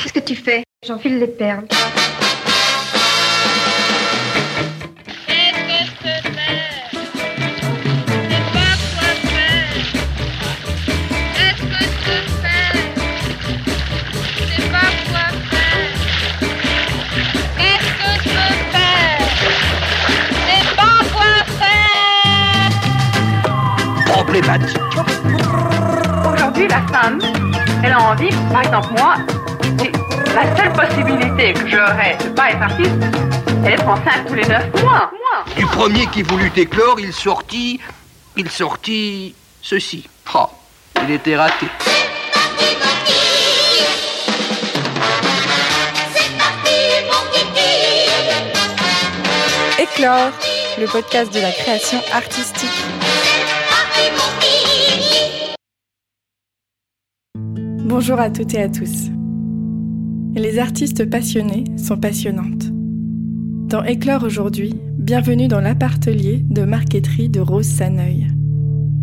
Qu'est-ce que tu fais? J'enfile les perles. Aujourd'hui, la femme, elle a envie, par exemple moi, la seule possibilité que j'aurais de pas être artiste, c'est d'être enceinte tous les neuf mois. Du premier qui voulut éclore, il sortit, il sortit ceci. Oh, il était raté. Éclore, le podcast de la création artistique. Bonjour à toutes et à tous. Les artistes passionnés sont passionnantes. Dans Éclore aujourd'hui, bienvenue dans l'appartelier de marqueterie de Rose Saneuil.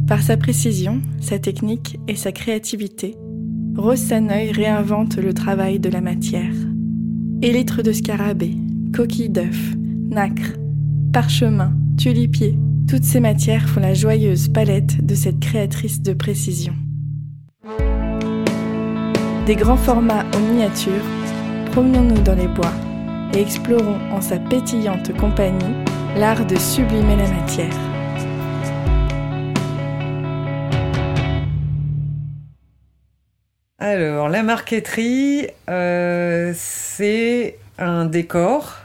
Par sa précision, sa technique et sa créativité, Rose Saneuil réinvente le travail de la matière. Élytres de scarabée, coquilles d'œufs, nacre, parchemin, tulipier, toutes ces matières font la joyeuse palette de cette créatrice de précision. Des grands formats en miniature, promenons-nous dans les bois et explorons en sa pétillante compagnie l'art de sublimer la matière. Alors, la marqueterie, euh, c'est un décor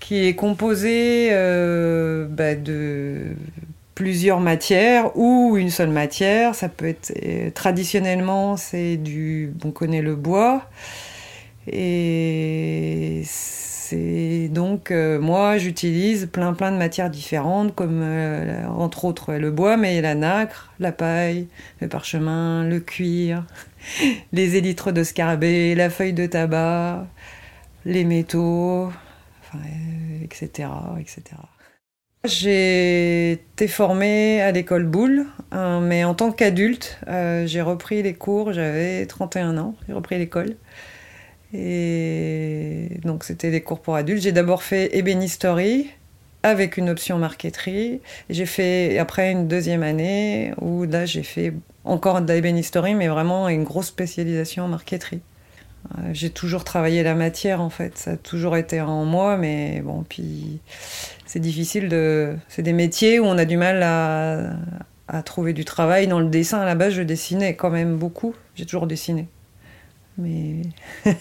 qui est composé euh, bah, de plusieurs matières ou une seule matière. Ça peut être euh, traditionnellement c'est du, on connaît le bois et c'est donc euh, moi j'utilise plein plein de matières différentes comme euh, entre autres le bois mais la nacre, la paille, le parchemin, le cuir, les élytres de scarabée, la feuille de tabac, les métaux, etc., etc. J'ai été formée à l'école Boulle, hein, mais en tant qu'adulte, euh, j'ai repris les cours, j'avais 31 ans, j'ai repris l'école. Et donc c'était des cours pour adultes. J'ai d'abord fait ébénisterie avec une option marqueterie. J'ai fait après une deuxième année où là j'ai fait encore de l'ébénisterie, mais vraiment une grosse spécialisation en marqueterie. Euh, j'ai toujours travaillé la matière en fait, ça a toujours été en moi, mais bon, puis c'est difficile de. C'est des métiers où on a du mal à, à, trouver du travail. Dans le dessin, à la base, je dessinais quand même beaucoup, j'ai toujours dessiné. Mais.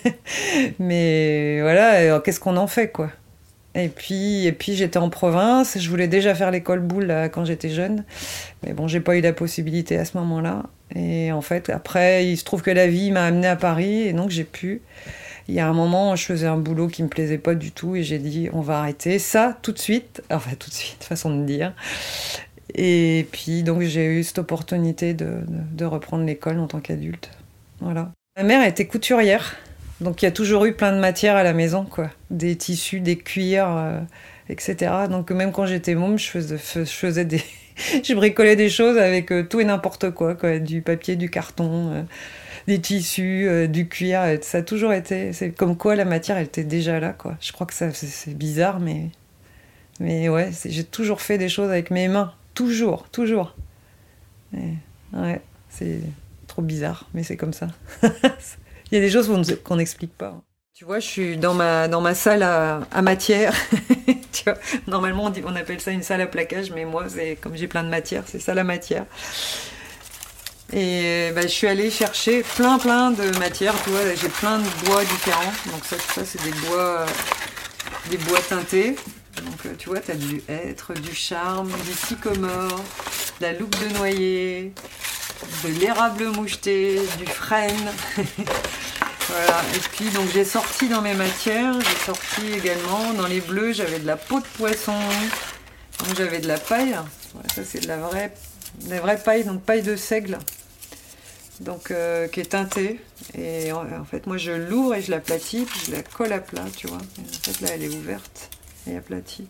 mais voilà, qu'est-ce qu'on en fait quoi? Et puis, et puis j'étais en province, je voulais déjà faire l'école boule quand j'étais jeune, mais bon, j'ai pas eu la possibilité à ce moment-là. Et en fait, après, il se trouve que la vie m'a amené à Paris et donc j'ai pu. Il y a un moment, je faisais un boulot qui me plaisait pas du tout et j'ai dit on va arrêter ça tout de suite. Enfin, tout de suite, façon de dire. Et puis, donc, j'ai eu cette opportunité de, de reprendre l'école en tant qu'adulte. Voilà. Ma mère était couturière, donc il y a toujours eu plein de matières à la maison, quoi. Des tissus, des cuirs, euh, etc. Donc même quand j'étais môme, je faisais, des, je bricolais des choses avec euh, tout et n'importe quoi, quoi, du papier, du carton, euh, des tissus, du cuir. Ça a toujours été. C'est comme quoi la matière, elle était déjà là, quoi. Je crois que ça, c'est bizarre, mais mais ouais, j'ai toujours fait des choses avec mes mains, toujours, toujours. ouais, c'est trop bizarre, mais c'est comme ça. Il y a des choses qu'on n'explique pas. Tu vois, je suis dans ma, dans ma salle à, à matière. tu vois, normalement, on, dit, on, appelle ça une salle à plaquage, mais moi, c'est comme j'ai plein de matière, c'est ça la matière. Et bah, je suis allée chercher plein, plein de matières. Tu vois, j'ai plein de bois différents. Donc ça, ça c'est des bois, des bois teintés. Donc euh, tu vois, tu as du hêtre, du charme, du sycomore, de la loupe de noyer, de l'érable moucheté, du frêne. Voilà, et puis donc j'ai sorti dans mes matières, j'ai sorti également dans les bleus, j'avais de la peau de poisson, donc j'avais de la paille, ça c'est de la vraie, la vraie paille, donc paille de seigle, donc euh, qui est teintée. Et en, fait moi je l'ouvre et je l'aplatis, je la colle à plat, tu vois. en fait là elle est ouverte et aplatie.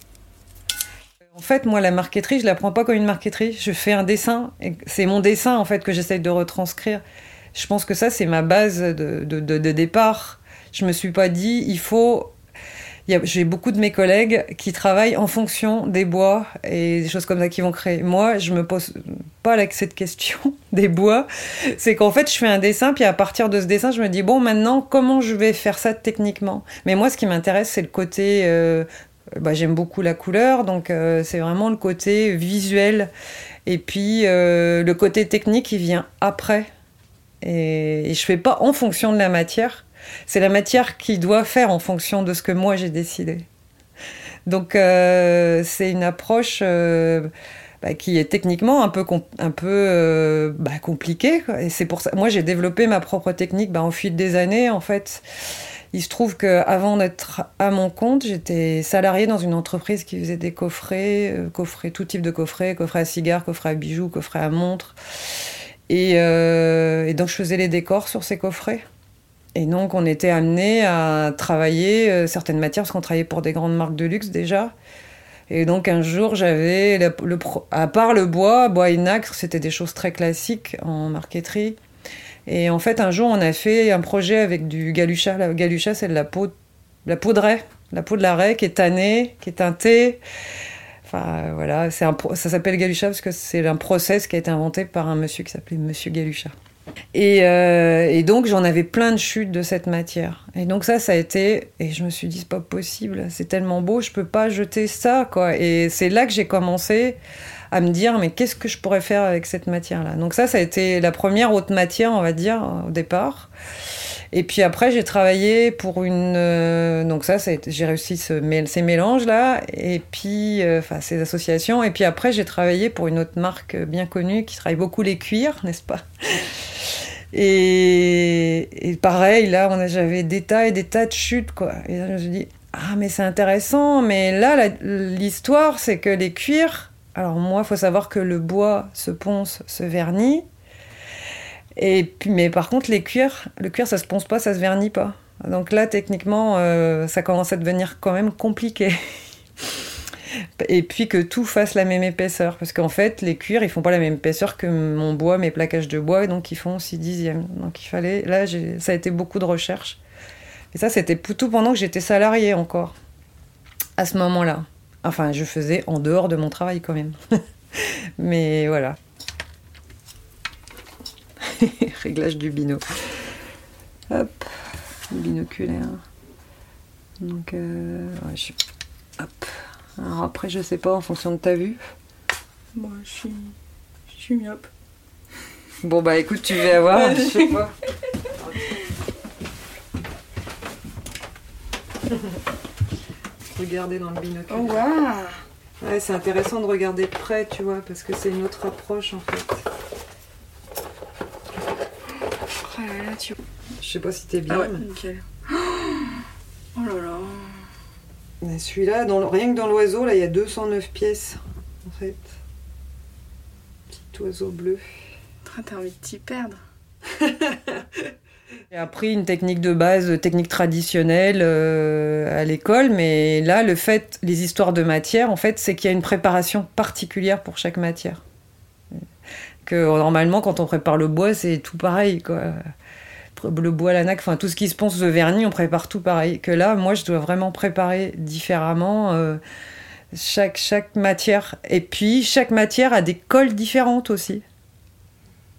En fait, moi, la marqueterie, je la prends pas comme une marqueterie. Je fais un dessin. C'est mon dessin, en fait, que j'essaye de retranscrire je pense que ça, c'est ma base de, départ. Je me suis pas dit, il faut j'ai beaucoup de mes collègues qui travaillent en fonction des bois et des choses comme ça qui vont créer. Moi, je me pose pas cette question des bois. C'est qu'en fait, je fais un dessin, puis à partir de ce dessin, je me dis, bon, maintenant, comment je vais faire ça techniquement? Mais moi, ce qui m'intéresse, c'est le côté... Euh, bah, J'aime beaucoup la couleur, donc euh, c'est vraiment le côté visuel. Et puis, euh, le côté technique, il vient après. Et, et je fais pas en fonction de la matière c'est la matière qui doit faire en fonction de ce que moi j'ai décidé. Donc euh, c'est une approche euh, bah, qui est techniquement un peu, un peu euh, bah, compliquée. Et c'est pour ça. Moi j'ai développé ma propre technique bah, au fil des années en fait. Il se trouve qu'avant d'être à mon compte, j'étais salariée dans une entreprise qui faisait des coffrets, coffrets, tout type de coffrets, coffrets à cigares, coffrets à bijoux, coffrets à montres. et donc je faisais les décors sur ces coffrets. Et donc, on était amené à travailler euh, certaines matières, parce qu'on travaillait pour des grandes marques de luxe déjà. Et donc, un jour, j'avais, à part le bois, bois nacre, c'était des choses très classiques en marqueterie. Et en fait, un jour, on a fait un projet avec du galucha. La galucha, c'est de la peau, la peau de raie, la peau de la raie qui est tannée, qui est teintée. Enfin, voilà, c'est un, ça s'appelle galucha parce que c'est un process qui a été inventé par un monsieur qui s'appelait Monsieur Galucha. Euh, et, donc j'en avais plein de chutes de cette matière. Et donc ça, ça a été, et je me suis dit c'est pas possible, c'est tellement beau, je peux pas jeter ça quoi. Et c'est là que j'ai commencé à me dire mais qu'est-ce que je pourrais faire avec cette matière-là? Donc ça, ça a été la première haute matière, on va dire au départ. Et puis après, j'ai travaillé pour une. Euh, donc ça, j'ai réussi ce, ces mélanges-là, et puis, euh, enfin, ces associations. Et puis après, j'ai travaillé pour une autre marque bien connue qui travaille beaucoup les cuirs, n'est-ce pas? Et, pareil, là, j'avais des tas et des tas de chutes, quoi. Et là, je me suis dit, ah, mais c'est intéressant, mais là, l'histoire, c'est que les cuirs. Alors, moi, il faut savoir que le bois se ponce, se vernit. Et puis, mais par contre, les cuirs, le cuir, ça se ponce pas, ça se vernit pas. Donc là, techniquement, euh, ça commence à devenir quand même compliqué. et puis que tout fasse la même épaisseur. Parce qu'en fait, les cuirs, ils font pas la même épaisseur que mon bois, mes plaquages de bois, donc ils font 6 dixièmes. Donc il fallait. Là, ça a été beaucoup de recherche. Et ça, c'était tout pendant que j'étais salariée encore. À ce moment-là. Enfin, je faisais en dehors de mon travail quand même. Mais voilà. Réglage du bino. Hop, binoculaire. Donc, euh, je... hop. Alors après, je sais pas, en fonction de ta vue. Moi, je suis, je suis myope. Bon, bah écoute, tu vas voir, je sais pas. Regarder dans le binoculaire. Oh, wow. Ouais, c'est intéressant de regarder de près, tu vois, parce que c'est une autre approche en fait. Oh là là, tu... Je sais pas si t'es bien. Ah ouais, nickel. Oh là là. Celui-là, rien que dans l'oiseau, là, il y a 209 pièces, en fait. Petit oiseau bleu. T'as envie de t'y perdre. J'ai appris une technique de base, technique traditionnelle euh, à l'école, mais là, le fait, les histoires de matière, en fait, c'est qu'il y a une préparation particulière pour chaque matière. Que normalement, quand on prépare le bois, c'est tout pareil, quoi le bois, la nac, enfin tout ce qui se pense de vernis, on prépare tout pareil. Que là, moi, je dois vraiment préparer différemment euh, chaque, matière. Et puis, chaque matière a des colles différentes aussi.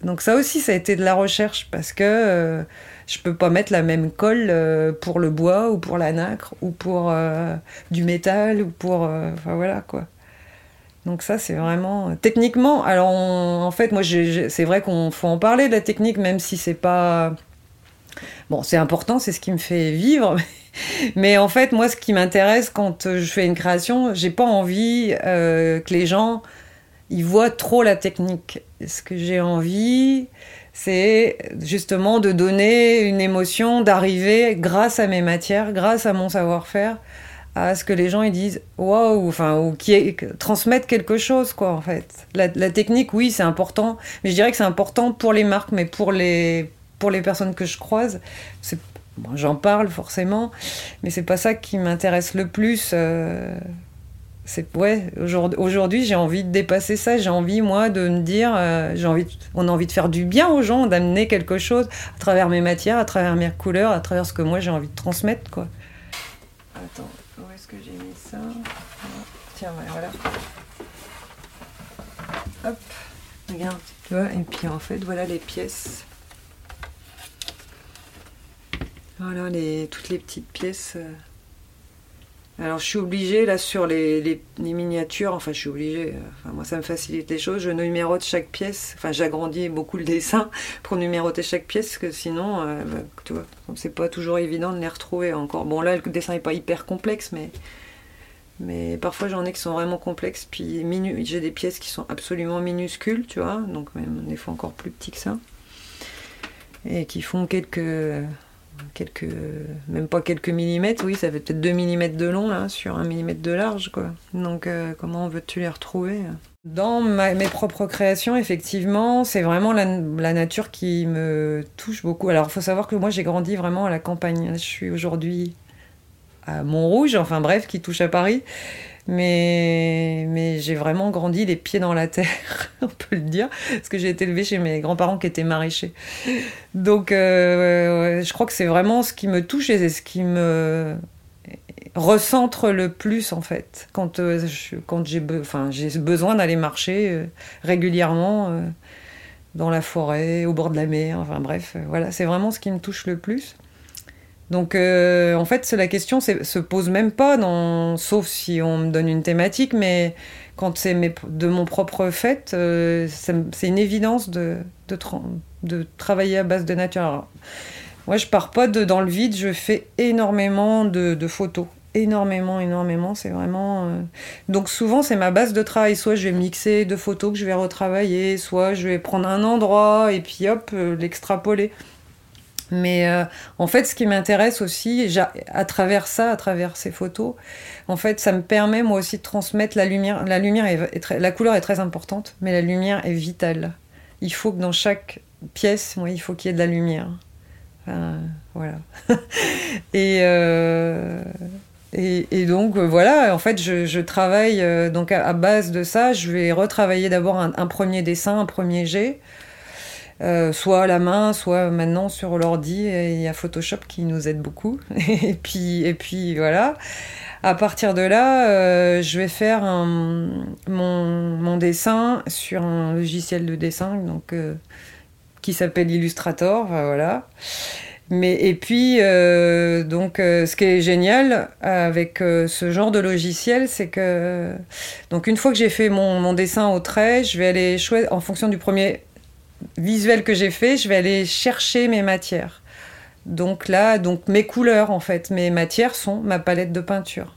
Donc ça aussi, ça a été de la recherche parce que euh, je peux pas mettre la même colle euh, pour le bois ou pour la nacre ou pour du métal ou pour... Enfin voilà quoi. Donc ça, c'est vraiment techniquement. Alors en fait, moi, c'est vrai qu'on faut en parler de la technique, même si c'est pas Bon, c'est important, c'est ce qui me fait vivre. Mais en fait, moi, ce qui m'intéresse quand je fais une création, j'ai pas envie euh, que les gens ils voient trop la technique. Ce que j'ai envie, c'est justement de donner une émotion, d'arriver grâce à mes matières, grâce à mon savoir-faire, à ce que les gens ils disent waouh, enfin ou qui transmettent quelque chose quoi en fait. La, technique, oui, c'est important, mais je dirais que c'est important pour les marques, mais pour les pour les personnes que je croise, c'est j'en parle forcément, mais c'est pas ça qui m'intéresse le plus. Euh, ouais aujourd'hui j'ai envie de dépasser ça. J'ai envie moi de me dire euh, j'ai envie on a envie de faire du bien aux gens d'amener quelque chose à travers mes matières à travers mes couleurs à travers ce que moi j'ai envie de transmettre quoi. Attends où est-ce que j'ai mis ça? Tiens voilà. Hop regarde tu vois et puis en fait voilà les pièces. Voilà les toutes les petites pièces euh. Alors je suis obligée là sur les, les- miniatures, enfin je suis obligée, euh, enfin, moi ça me facilite les choses, je numérote chaque pièce, enfin j'agrandis beaucoup le dessin pour numéroter chaque pièce, parce que sinon, euh, bah, tu vois, c'est pas toujours évident de les retrouver encore. Bon là le dessin est pas hyper complexe, mais, mais parfois j'en ai qui sont vraiment complexes, puis j'ai des pièces qui sont absolument minuscules, tu vois, donc même des fois encore plus petits que ça, et qui font quelques quelques même pas quelques millimètres oui ça fait peut-être 2 millimètres de long là sur 1 millimètre de large quoi. Donc euh, comment veux-tu les retrouver dans ma- mes propres créations effectivement c'est vraiment la, la nature qui me touche beaucoup. Alors il faut savoir que moi j'ai grandi vraiment à la campagne. Je suis aujourd'hui à Montrouge enfin bref qui touche à Paris mais, mais j'ai vraiment grandi les pieds dans la terre, on peut le dire, parce que j'ai été élevée chez mes grands-parents qui étaient maraîchers. Donc, euh, je crois que c'est vraiment ce qui me touche et ce qui me recentre le plus en fait quand euh, je- quand j'ai enfin j'ai besoin d'aller marcher euh, régulièrement dans la forêt au bord de la mer enfin bref voilà c'est vraiment ce qui me touche le plus donc euh, en fait la question se pose même pas sauf si on me donne une thématique mais quand c'est de mon propre fait euh, c'est une évidence de de, tra- de travailler à base de nature moi, je pars pas de, dans le vide, je fais énormément de, photos. Énormément, énormément. C'est vraiment. euh, Donc, souvent, c'est ma base de travail. Soit je vais mixer deux photos que je vais retravailler, soit je vais prendre un endroit et puis hop, l'extrapoler. Mais euh, en fait, ce qui m'intéresse aussi, à travers ça, à travers ces photos, en fait, ça me permet moi aussi de transmettre la lumière. La lumière est, la couleur est très importante, mais la lumière est vitale. Il faut que dans chaque pièce, moi, il faut qu'il y ait de la lumière. Voilà. et, euh, et, et donc euh, voilà, en fait, je, travaille donc à, base de ça. Je vais retravailler d'abord un premier dessin, un premier jet, euh, soit à la main, soit maintenant sur l'ordi. Il y a Photoshop qui nous aide beaucoup. et puis voilà. À partir de là, euh, je vais faire mon, dessin sur un logiciel de dessin, donc euh, qui s'appelle Illustrator, voilà. Mais et puis donc ce qui est génial avec ce genre de logiciel, c'est que donc une fois que j'ai fait mon, dessin au trait, je vais aller en fonction du premier visuel que j'ai fait, je vais aller chercher mes matières. Donc là, donc mes couleurs en fait, mes matières sont ma palette de peinture.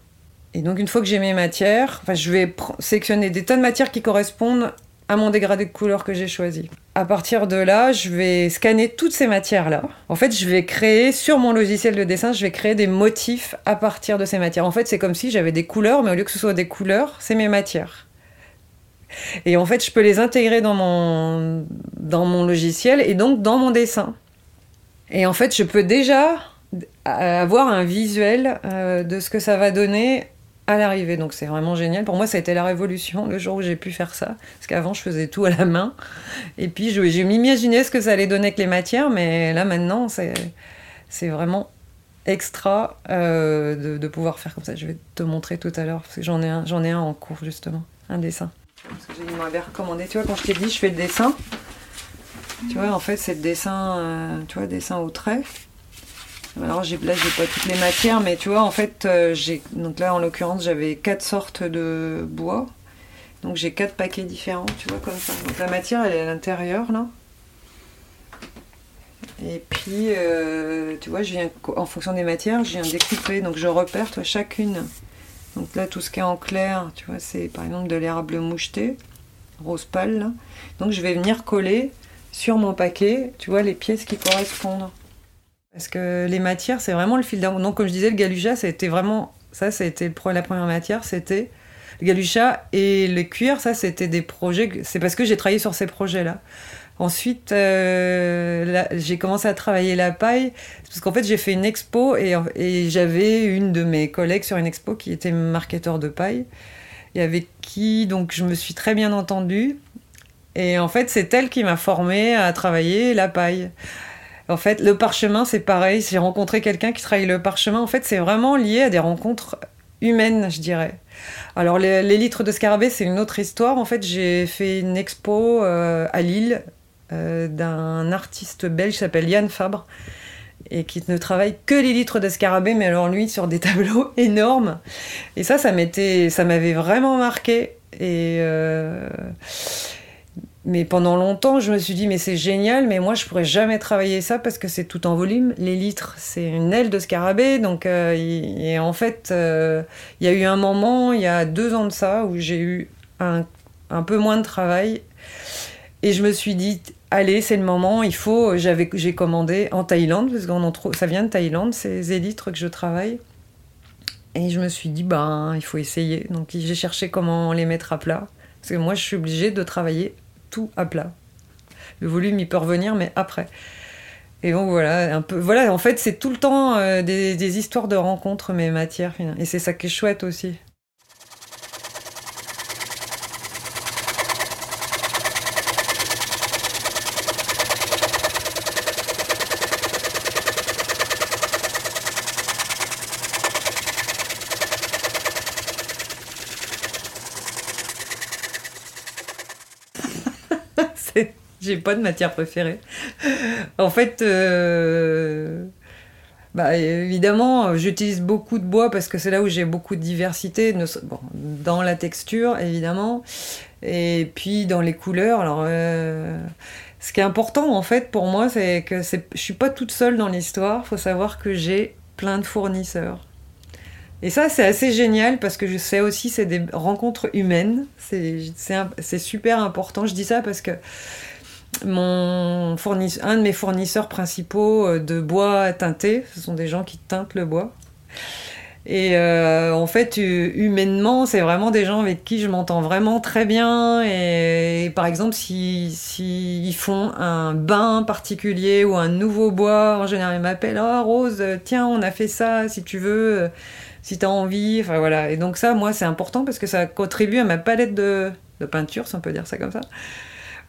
Et donc une fois que j'ai mes matières, enfin, je vais sélectionner des tas de matières qui correspondent à mon dégradé de couleurs que j'ai choisi. À partir de là, je vais scanner toutes ces matières-là. En fait, je vais créer sur mon logiciel de dessin, je vais créer des motifs à partir de ces matières. En fait, c'est comme si j'avais des couleurs, mais au lieu que ce soit des couleurs, c'est mes matières. Et en fait, je peux les intégrer dans mon, dans mon logiciel et donc dans mon dessin. Et en fait, je peux déjà avoir un visuel euh, de ce que ça va donner à l'arrivée. Donc c'est vraiment génial. Pour moi, ça a été la révolution le jour où j'ai pu faire ça. Parce qu'avant, je faisais tout à la main. Et puis, je, je m'imaginais ce que ça allait donner avec les matières. Mais là, maintenant, c'est, vraiment extra euh, de, pouvoir faire comme ça. Je vais te montrer tout à l'heure. Parce que j'en ai ai un en cours, justement. Un dessin. Parce que j'ai- il m'avait recommandé. Tu vois, quand je t'ai dit, je fais le dessin. Tu vois, en fait, c'est le dessin, euh, tu vois, dessin au trait. Alors j'ai, là, j'ai pas toutes les matières, mais tu vois, en fait, euh, j'ai, donc là, en l'occurrence, j'avais quatre sortes de bois. Donc j'ai quatre paquets différents, tu vois, comme ça. Donc la matière, elle est à l'intérieur, là. Et puis, euh, tu vois, je viens, en fonction des matières, je viens découper. Donc je repère, toi, chacune. Donc là, tout ce qui est en clair, tu vois, c'est par exemple de l'érable moucheté, rose pâle. Donc je vais venir coller sur mon paquet, tu vois, les pièces qui correspondent. Parce que les matières, c'est vraiment le fil d'argent. Donc, comme je disais, le galucha, ça a été vraiment. Ça, pre- la première matière, c'était le galucha et le cuir. Ça, c'était des projets. C'est parce que j'ai travaillé sur ces projets-là. Ensuite, euh, j'ai commencé à travailler la paille. Parce qu'en fait, j'ai fait une expo et, j'avais une de mes collègues sur une expo qui était marketeur de paille. et avec qui donc je me suis très bien entendue. Et en fait, c'est elle qui m'a formée à travailler la paille. En fait, le parchemin, c'est pareil. J'ai rencontré quelqu'un qui travaille le parchemin. En fait, c'est vraiment lié à des rencontres humaines, je dirais. Alors, les, litres de scarabée, c'est une autre histoire. En fait, j'ai fait une expo euh, à Lille d'un artiste belge qui s'appelle Yann Fabre et qui ne travaille que les litres de scarabée, mais alors lui sur des tableaux énormes. Et ça, ça m'était, ça m'avait vraiment marqué. Et euh, mais pendant longtemps, je me suis dit, mais c'est génial, mais moi, je pourrais jamais travailler ça parce que c'est tout en volume. Les litres, c'est une aile de scarabée. Donc, euh, et en fait, euh, il y a eu un moment, il y a deux ans de ça, où j'ai eu un, un, peu moins de travail. Et je me suis dit, allez, c'est le moment, il faut. J'avais, j'ai commandé en Thaïlande, parce que ça vient de Thaïlande, ces élytres que je travaille. Et je me suis dit, ben, il faut essayer. Donc, j'ai cherché comment les mettre à plat. Parce que moi, je suis obligée de travailler tout à plat. Le volume, il peut revenir, mais après. Et donc voilà, un peu, voilà, en fait, c'est tout le temps euh, des, des, histoires de rencontres, mais matières. Et c'est ça qui est chouette aussi. J'ai pas de matière préférée. en fait, euh, bah, évidemment, j'utilise beaucoup de bois parce que c'est là où j'ai beaucoup de diversité, dans la texture, évidemment, et puis dans les couleurs. Alors, euh, ce qui est important, en fait, pour moi, c'est que je suis pas toute seule dans l'histoire. Il faut savoir que j'ai plein de fournisseurs. Et ça, c'est assez génial parce que je sais aussi, c'est des rencontres humaines. C'est super important. Je dis ça parce que mon fournisseur, un de mes fournisseurs principaux euh, de bois teinté, ce sont des gens qui teintent le bois. Et euh, en fait, humainement, c'est vraiment des gens avec qui je m'entends vraiment très bien. Et, par exemple, s'ils si, font un bain particulier ou un nouveau bois, en général, ils m'appellent Oh Rose, tiens, on a fait ça, si tu veux, si tu as envie. Enfin voilà. Et donc, ça, moi, c'est important parce que ça contribue à ma palette de, de peinture, si on peut dire ça comme ça.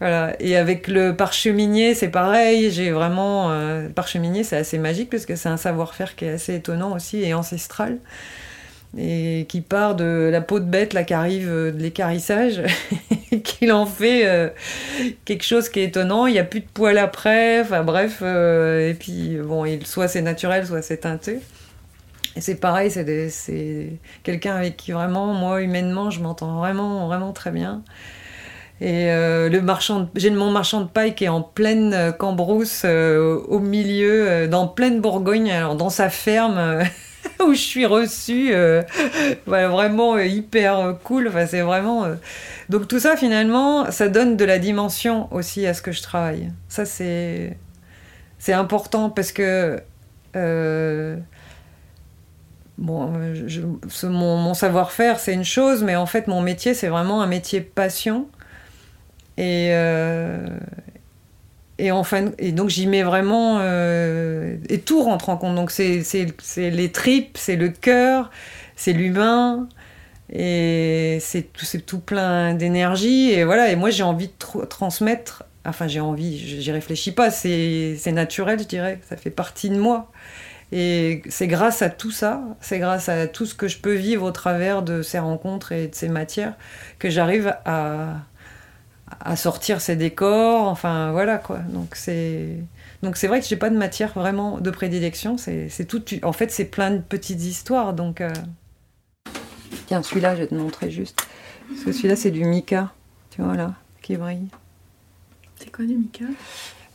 Et avec le parcheminier, c'est pareil. J'ai vraiment. Euh, parcheminier, c'est assez magique parce que c'est un savoir-faire qui est assez étonnant aussi et ancestral. Et qui part de la peau de bête, là, qui arrive euh, de l'écarissage, qu'il en fait euh, quelque chose qui est étonnant. Il n'y a plus de poils après. Enfin bref. et puis, bon, soit c'est naturel, soit c'est teinté. Et c'est pareil, c'est quelqu'un avec qui vraiment, moi, humainement, je m'entends vraiment, vraiment très bien. Et euh, le marchand, j'ai mon marchand de paille qui est en pleine euh, Cambrousse, euh, au milieu, dans pleine Bourgogne, alors dans sa ferme où je suis reçue, vraiment hyper cool. Enfin, c'est vraiment. Donc tout ça, finalement, ça donne de la dimension aussi à ce que je travaille. Ça, c'est c'est important parce que bon, mon, mon savoir-faire, c'est une chose, mais en fait, mon métier, c'est vraiment un métier passion. Et, euh, et, et donc j'y mets vraiment. Euh, et tout rentre en compte. Donc c'est les tripes, c'est le cœur, c'est l'humain. Et c'est tout, tout plein d'énergie. Et voilà, et moi j'ai envie de transmettre. Enfin, j'ai envie, j'y réfléchis pas, c'est naturel, je dirais. Ça fait partie de moi. Et c'est grâce à tout ça, c'est grâce à tout ce que je peux vivre au travers de ces rencontres et de ces matières que j'arrive à, à sortir ses décors, enfin voilà quoi. Donc c'est vrai que j'ai pas de matière vraiment de prédilection. C'est tout. En fait, c'est plein de petites histoires. Donc euh. tiens, celui-là, je vais te montrer juste. Parce que celui-là, c'est du mica, tu vois là, qui brille. C'est quoi du mica?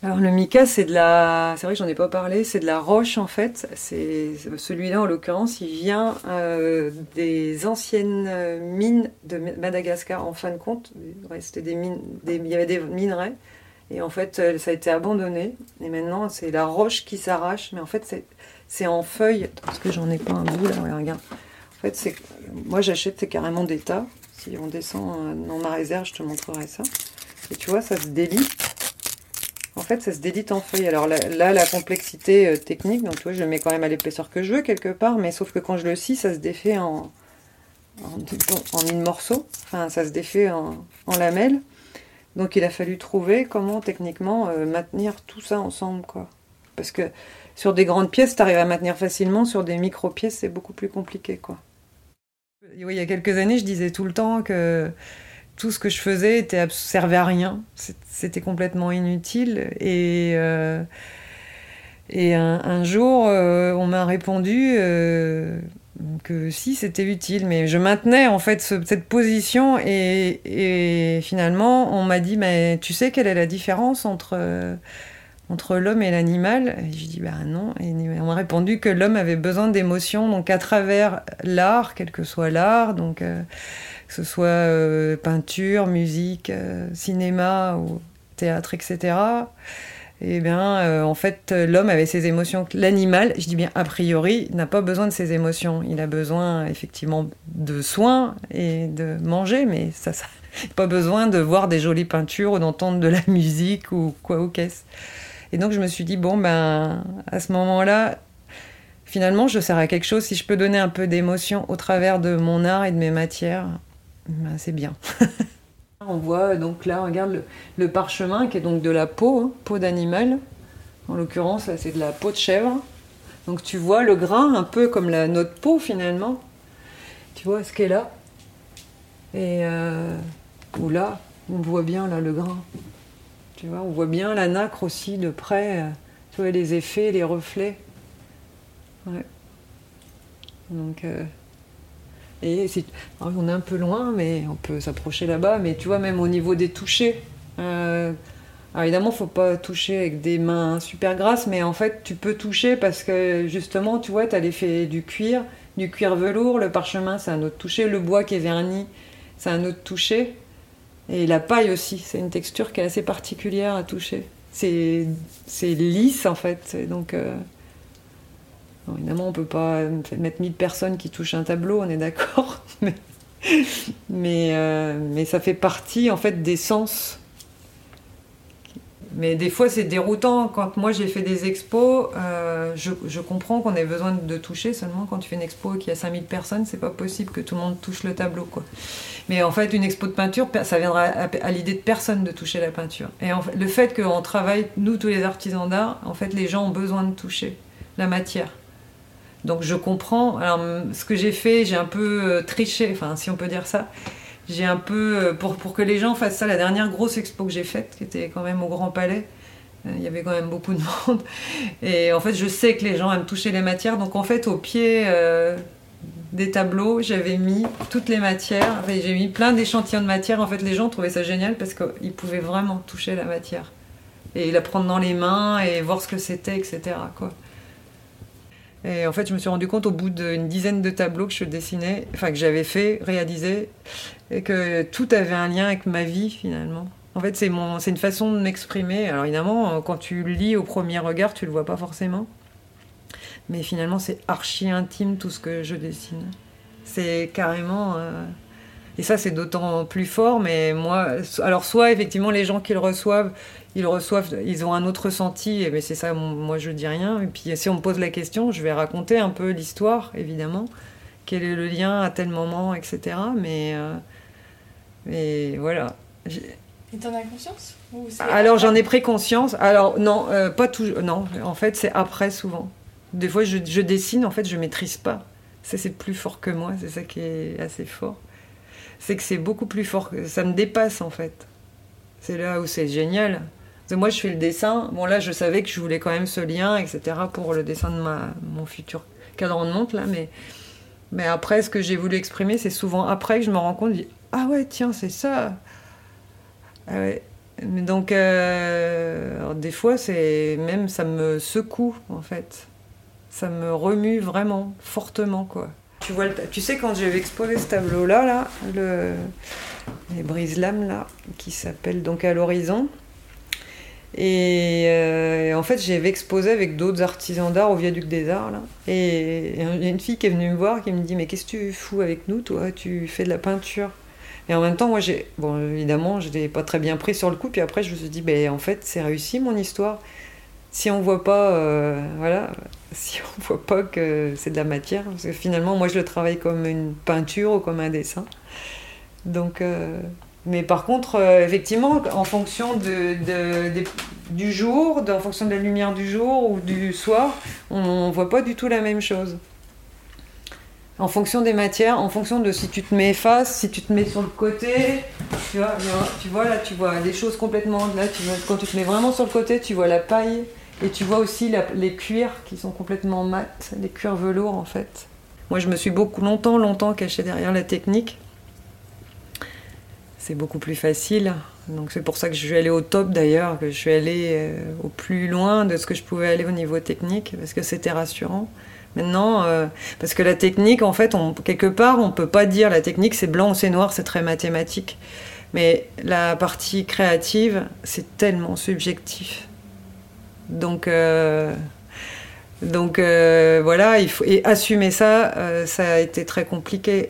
Alors le mica, c'est de la, c'est vrai que j'en ai pas parlé, c'est de la roche en fait. C'est celui-là en l'occurrence, il vient euh, des anciennes mines de Madagascar. En fin de compte, c'était des mines, il y avait des minerais et en fait euh, ça a été abandonné. Et maintenant c'est la roche qui s'arrache, mais en fait c'est en feuilles. Parce que j'en ai pas un bout là, regarde. En fait c'est, moi j'achète c'est carrément des tas. Si on descend euh, dans ma réserve, je te montrerai ça. Et tu vois, ça se délie. En fait, ça se dédite en feuilles. Alors là, la complexité euh, technique, donc je le mets quand même à l'épaisseur que je veux quelque part, mais sauf que quand je le scie, ça se défait en, mille morceaux. Enfin, ça se défait en, lamelles. Donc il a fallu trouver comment techniquement euh, maintenir tout ça ensemble. Parce que sur des grandes pièces, tu arrives à maintenir facilement. Sur des micro-pièces, c'est beaucoup plus compliqué, il y a quelques années, je disais tout le temps que tout ce que je faisais servait à rien. C'était complètement inutile. Et, euh, et un, jour, euh, on m'a répondu euh, que si, c'était utile. Mais je maintenais en fait ce- cette position. Et, finalement, on m'a dit Mais tu sais quelle est la différence entre. entre l'homme et l'animal? Et je dis bah non. Et on m'a répondu que l'homme avait besoin d'émotions, donc à travers l'art, quel que soit l'art, donc que ce soit euh, peinture, musique, euh, cinéma ou théâtre, etc. Et bien, euh, en fait, l'homme avait ses émotions. L'animal, je dis bien a priori, n'a pas besoin de ses émotions. Il a besoin effectivement de soins et de manger, mais ça, ça pas besoin de voir des jolies peintures ou d'entendre de la musique ou quoi ou qu'est-ce. Et donc je me suis dit, bon, ben, à ce moment-là, finalement, je sers à quelque chose. Si je peux donner un peu d'émotion au travers de mon art et de mes matières, ben, c'est bien. On voit donc là, regarde le, parchemin qui est donc de la peau, hein, peau d'animal. En l'occurrence, là, c'est de la peau de chèvre. Donc tu vois le grain un peu comme la, notre peau finalement. Tu vois ce qui est là. Et euh, là, on voit bien là le grain. Tu vois, on voit bien la nacre aussi de près. euh, Tu vois les effets, les reflets. Ouais. Donc, euh, alors, on est un peu loin, mais on peut s'approcher là-bas. Mais tu vois, même au niveau des touchés. euh, alors évidemment, faut pas toucher avec des mains super grasses, mais en fait, tu peux toucher parce que justement, tu vois, tu as l'effet du cuir, du cuir velours. Le parchemin, c'est un autre toucher. Le bois qui est verni, c'est un autre toucher. Et la paille aussi, c'est une texture qui est assez particulière à toucher. C'est lisse en fait. Donc, euh, évidemment, on peut pas mettre 1000 personnes qui touchent un tableau, on est d'accord. euh, mais ça fait partie en fait des sens. Mais des fois, c'est déroutant. Quand moi j'ai fait des expos, euh, je, comprends qu'on ait besoin de toucher. Seulement, quand tu fais une expo et qu'il y a 5000 personnes, c'est pas possible que tout le monde touche le tableau. Mais en fait, une expo de peinture, ça viendra à, à l'idée de personne de toucher la peinture. Et en fait, le fait qu'on travaille, nous, tous les artisans d'art, en fait, les gens ont besoin de toucher la matière. Donc je comprends. Alors, ce que j'ai fait, j'ai un peu euh, triché, enfin, si on peut dire ça. J'ai un peu, euh, pour, pour que les gens fassent ça, la dernière grosse expo que j'ai faite, qui était quand même au Grand Palais, euh, il y avait quand même beaucoup de monde. Et en fait, je sais que les gens aiment toucher les matières. Donc en fait, au pied des tableaux, j'avais mis toutes les matières. J'ai mis plein d'échantillons de matière. En fait, les gens trouvaient ça génial parce qu'ils pouvaient vraiment toucher la matière. Et la prendre dans les mains et voir ce que c'était, etc. Quoi. Et en fait, je me suis rendu compte au bout d'une dizaine de tableaux que je dessinais, enfin que j'avais fait, réalisé, et que tout avait un lien avec ma vie finalement. En fait, c'est une façon de m'exprimer. Alors évidemment, quand tu lis au premier regard, tu le vois pas forcément, mais finalement, c'est archi intime tout ce que je dessine. C'est carrément. euh, Et ça, c'est d'autant plus fort. Mais moi, alors soit effectivement les gens qui le reçoivent, ils le reçoivent, ils ont un autre ressenti. Et mais c'est ça, moi je dis rien. Et puis si on me pose la question, je vais raconter un peu l'histoire, évidemment. Quel est le lien à tel moment, etc. Mais, euh, mais voilà. J'ai- Et t'en as conscience? Ou c'est alors j'en ai pris conscience. Alors non, euh, pas toujours. Non, en fait c'est après souvent. Des fois je, je dessine, en fait je maîtrise pas. Ça c'est plus fort que moi, c'est ça qui est assez fort. C'est que c'est beaucoup plus fort, ça me dépasse en fait. C'est là où c'est génial. Moi je fais le dessin, bon là je savais que je voulais quand même ce lien, etc. pour le dessin de ma, mon futur cadran de montre là, mais, mais après ce que j'ai voulu exprimer, c'est souvent après que je me rends compte, je dis, ah ouais tiens c'est ça. Ah ouais. Mais donc, euh, des fois, c'est même ça me secoue en fait. Ça me remue vraiment fortement quoi. Tu vois, tu sais quand j'avais exposé ce tableau là, le les brise-lames là, qui s'appelle donc à l'horizon. Et euh, en fait, j'avais exposé avec d'autres artisans d'art au viaduc des arts. Et il y a une fille qui est venue me voir qui me dit mais qu'est-ce que tu fous avec nous toi? Tu fais de la peinture. Et en même temps, moi, j'ai. Bon, évidemment, je l'ai pas très bien pris sur le coup. Puis après, je me suis dit, ben, en fait, c'est réussi mon histoire. Si on voit pas, euh, voilà, si on voit pas que c'est de la matière, parce que finalement, moi, je le travaille comme une peinture ou comme un dessin. Donc, euh, mais par contre, euh, effectivement, en fonction de, du jour, en fonction de la lumière du jour ou du soir, on ne voit pas du tout la même chose. En fonction des matières, en fonction de si tu te mets face, si tu te mets sur le côté, tu vois, tu vois là, tu vois des choses complètement. Là, tu vois, quand tu te mets vraiment sur le côté, tu vois la paille et tu vois aussi les cuirs qui sont complètement mat, les cuirs velours en fait. Moi, je me suis beaucoup longtemps, longtemps cachée derrière la technique. C'est beaucoup plus facile. Donc c'est pour ça que je suis allée au top d'ailleurs, que je suis allée euh, au plus loin de ce que je pouvais aller au niveau technique, parce que c'était rassurant. Maintenant, euh, parce que la technique, en fait, quelque part, on peut pas dire la technique c'est blanc ou c'est noir, c'est très mathématique. Mais la partie créative, c'est tellement subjectif. Donc, euh, donc euh, voilà, et assumer ça, euh, ça a été très compliqué.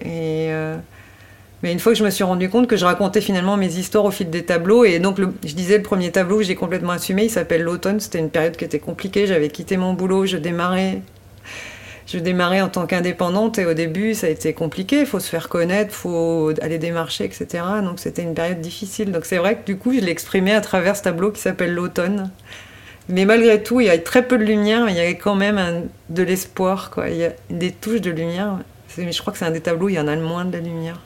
Mais une fois que je me suis rendu compte que je racontais finalement mes histoires au fil des tableaux, et donc je disais le premier tableau que j'ai complètement assumé, il s'appelle l'automne. C'était une période qui était compliquée. J'avais quitté mon boulot, je démarrais je démarrais en tant qu'indépendante et au début ça a été compliqué, il faut se faire connaître, il faut aller démarcher, etc. Donc c'était une période difficile. Donc c'est vrai que du coup je l'ai exprimé à travers ce tableau qui s'appelle l'automne. Mais malgré tout, il y a très peu de lumière, mais il y avait quand même de l'espoir. quoi. Il y a des touches de lumière. Mais je crois que c'est un des tableaux où il y en a le moins de la lumière.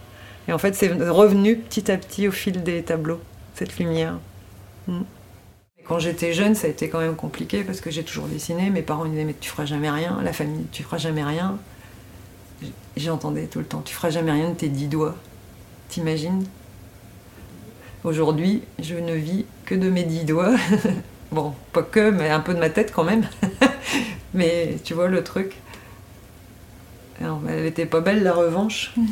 Et en fait c'est revenu petit à petit au fil des tableaux, cette lumière. Mm. Quand j'étais jeune, ça a été quand même compliqué parce que j'ai toujours dessiné. Mes parents me disaient mais tu feras jamais rien, la famille tu feras jamais rien. J'entendais tout le temps tu feras jamais rien de tes dix doigts. T'imagines? Aujourd'hui, je ne vis que de mes dix doigts. bon, pas que, mais un peu de ma tête quand même. mais tu vois le truc. Elle était pas belle la revanche.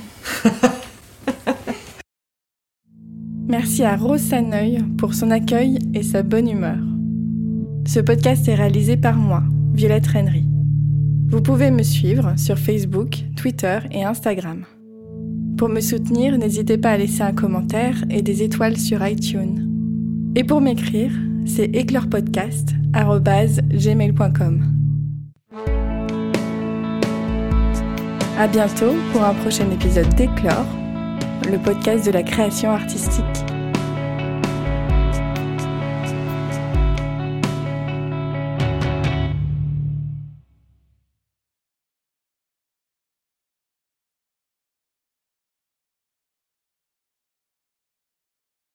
Merci à Rose Saneuil pour son accueil et sa bonne humeur. Ce podcast est réalisé par moi, Violette Rennery. Vous pouvez me suivre sur Facebook, Twitter et Instagram. Pour me soutenir, n'hésitez pas à laisser un commentaire et des étoiles sur iTunes. Et pour m'écrire, c'est éclairepodcast.gmail.com. À bientôt pour un prochain épisode d'Éclore, le podcast de la création artistique.